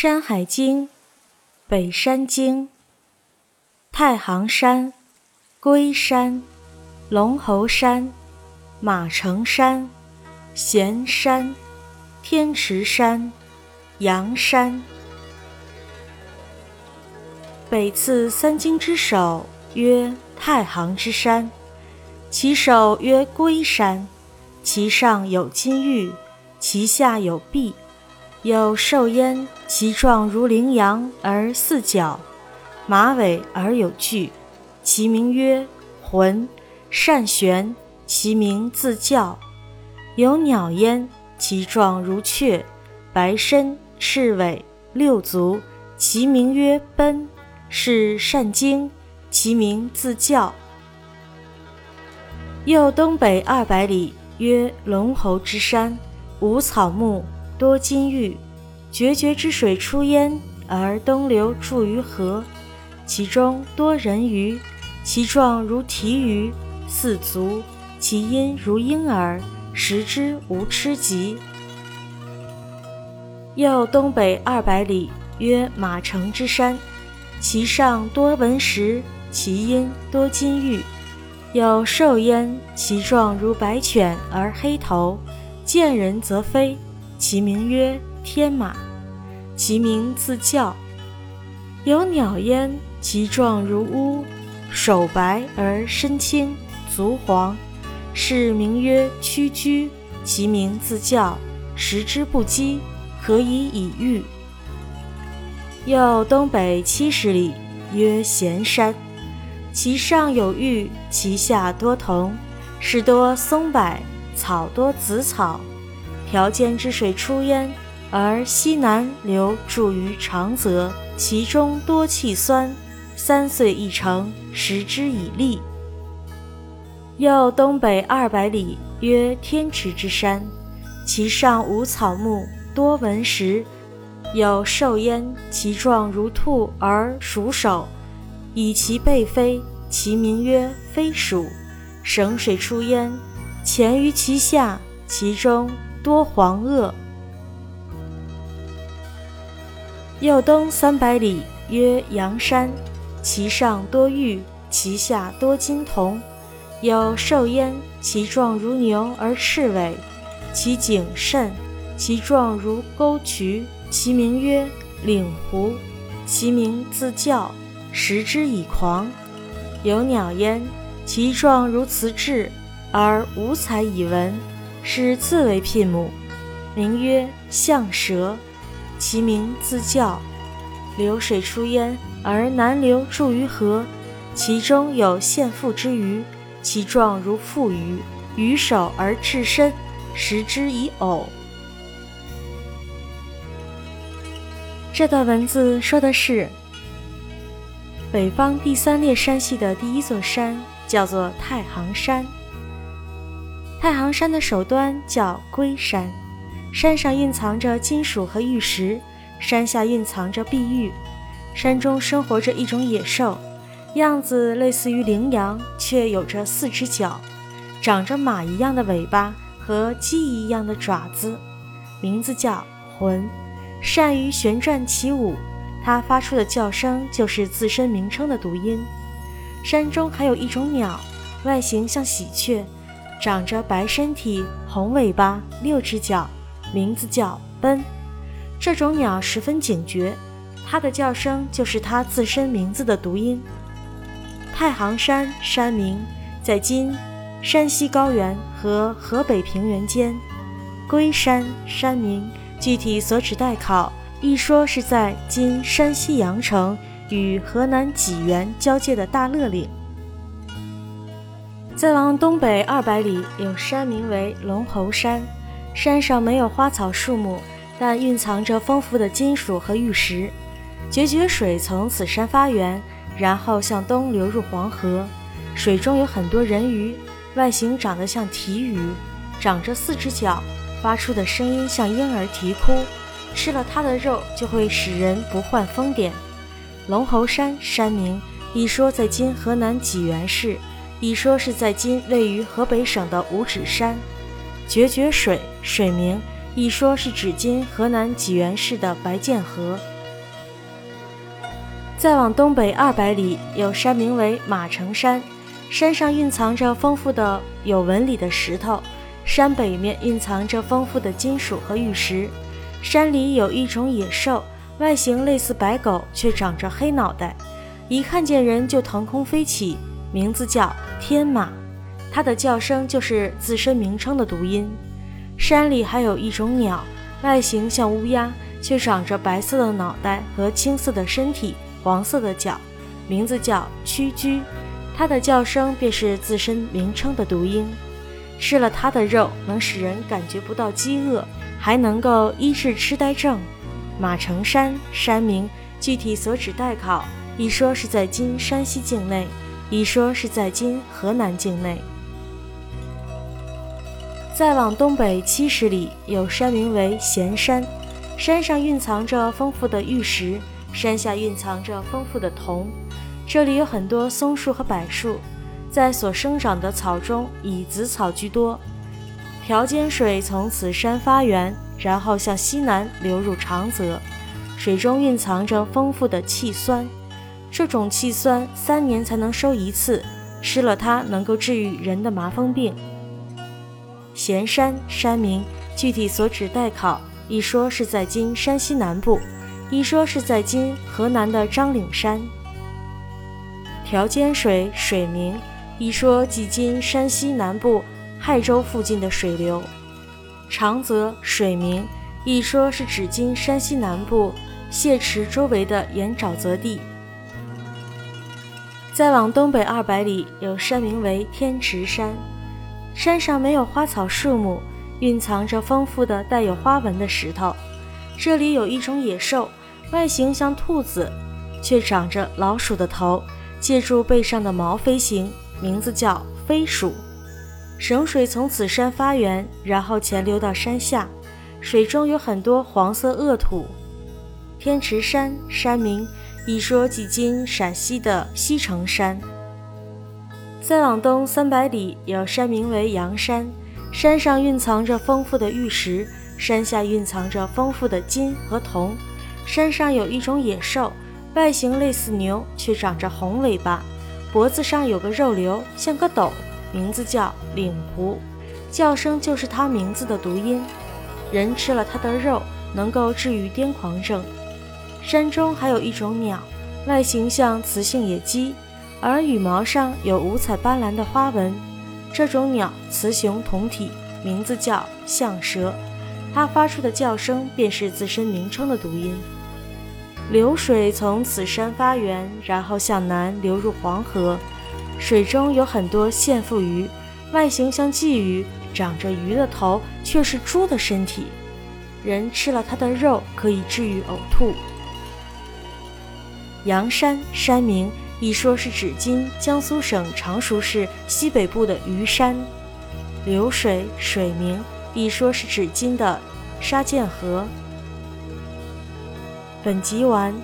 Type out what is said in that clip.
山海经，北山经，太行山、龟山、龙猴山、马城山、咸山、天池山、阳山。北次三经之首，曰太行之山，其首曰龟山，其上有金玉，其下有璧，有兽焉，其状如羚羊而四角，马尾而有距，其名曰浑，善旋，其名自叫。有鸟焉，其状如雀，白身，赤尾，六足，其名曰奔。是善经，其名自叫。又东北二百里，曰龙侯之山，无草木，多金玉，决绝之水出焉，而东流注于河。其中多人鱼，其状如提鱼，四足，其音如婴儿，食之无吃疾。又东北二百里，曰马城之山。其上多文石，其阴多金玉，有兽焉，其状如白犬而黑头，见人则飞，其名曰天马，其名自叫。有鸟焉，其状如乌，手白而身青，足黄，是名曰屈居，其名自叫，食之不饥，可以以御。又东北七十里，曰咸山，其上有玉，其下多铜，是多松柏，草多紫草。条间之水出焉，而西南流注于长泽，其中多气酸，三岁一成，食之以利。又东北二百里，曰天池之山，其上无草木，多文石。有兽焉，其状如兔而鼠首，以其背飞，其名曰飞鼠。绳水出焉，潜于其下，其中多黄鹗。又东三百里，曰阳山，其上多玉，其下多金铜。有兽焉，其状如牛而赤尾，其颈甚，其状如沟渠。其名曰岭狐，其名自叫，食之以狂。有鸟焉，其状如雌雉，而五彩以文，是自为聘母，名曰象蛇，其名自叫。流水出焉，而南流注于河，其中有献腹之鱼，其状如腹鱼，鱼首而赤身，食之以藕。这段文字说的是，北方第三列山系的第一座山叫做太行山。太行山的首端叫龟山，山上蕴藏着金属和玉石，山下蕴藏着碧玉。山中生活着一种野兽，样子类似于羚羊，却有着四只脚，长着马一样的尾巴和鸡一样的爪子，名字叫浑。善于旋转起舞，它发出的叫声就是自身名称的读音。山中还有一种鸟，外形像喜鹊，长着白身体、红尾巴、六只脚，名字叫奔。这种鸟十分警觉，它的叫声就是它自身名字的读音。太行山山名在今山西高原和河北平原间。龟山山名。具体所指代考，一说是在今山西阳城与河南济源交界的大乐岭。再往东北二百里，有山名为龙侯山，山上没有花草树木，但蕴藏着丰富的金属和玉石。决绝水从此山发源，然后向东流入黄河，水中有很多人鱼，外形长得像提鱼，长着四只脚。发出的声音像婴儿啼哭，吃了它的肉就会使人不患疯癫。龙侯山山名，一说在今河南济源市，一说是在今位于河北省的五指山。决绝水水名，一说是指今河南济源市的白涧河。再往东北二百里，有山名为马城山，山上蕴藏着丰富的有纹理的石头，山北面蕴藏着丰富的金属和玉石。山里有一种野兽，外形类似白狗，却长着黑脑袋，一看见人就腾空飞起，名字叫天马。它的叫声就是自身名称的读音。山里还有一种鸟，外形像乌鸦，却长着白色的脑袋和青色的身体。黄色的脚，名字叫屈居，它的叫声便是自身名称的读音。吃了它的肉，能使人感觉不到饥饿，还能够医治痴呆症。马城山山名，具体所指待考，一说是在今山西境内，一说是在今河南境内。再往东北七十里，有山名为咸山，山上蕴藏着丰富的玉石。山下蕴藏着丰富的铜，这里有很多松树和柏树，在所生长的草中以紫草居多。条间水从此山发源，然后向西南流入长泽，水中蕴藏着丰富的气酸，这种气酸三年才能收一次，吃了它能够治愈人的麻风病。咸山山名，具体所指待考，一说是在今山西南部。一说是在今河南的张岭山，条间水水名，一说即今山西南部亥州附近的水流；长泽水名，一说是指今山西南部谢池周围的盐沼泽地。再往东北二百里，有山名为天池山，山上没有花草树木，蕴藏着丰富的带有花纹的石头。这里有一种野兽。外形像兔子，却长着老鼠的头，借助背上的毛飞行，名字叫飞鼠。省水从此山发源，然后潜流到山下，水中有很多黄色恶土。天池山山名，一说即今陕西的西城山。再往东三百里，有山名为阳山，山上蕴藏着丰富的玉石，山下蕴藏着丰富的金和铜。山上有一种野兽，外形类似牛，却长着红尾巴，脖子上有个肉瘤，像个斗，名字叫岭狐，叫声就是它名字的读音。人吃了它的肉，能够治愈癫狂症。山中还有一种鸟，外形像雌性野鸡，而羽毛上有五彩斑斓的花纹。这种鸟雌雄同体，名字叫象蛇，它发出的叫声便是自身名称的读音。流水从此山发源，然后向南流入黄河。水中有很多线腹鱼，外形像鲫鱼，长着鱼的头，却是猪的身体。人吃了它的肉，可以治愈呕吐。阳山山名，一说是指今江苏省常熟市西北部的虞山。流水水名，一说是指今的沙涧河。本集完。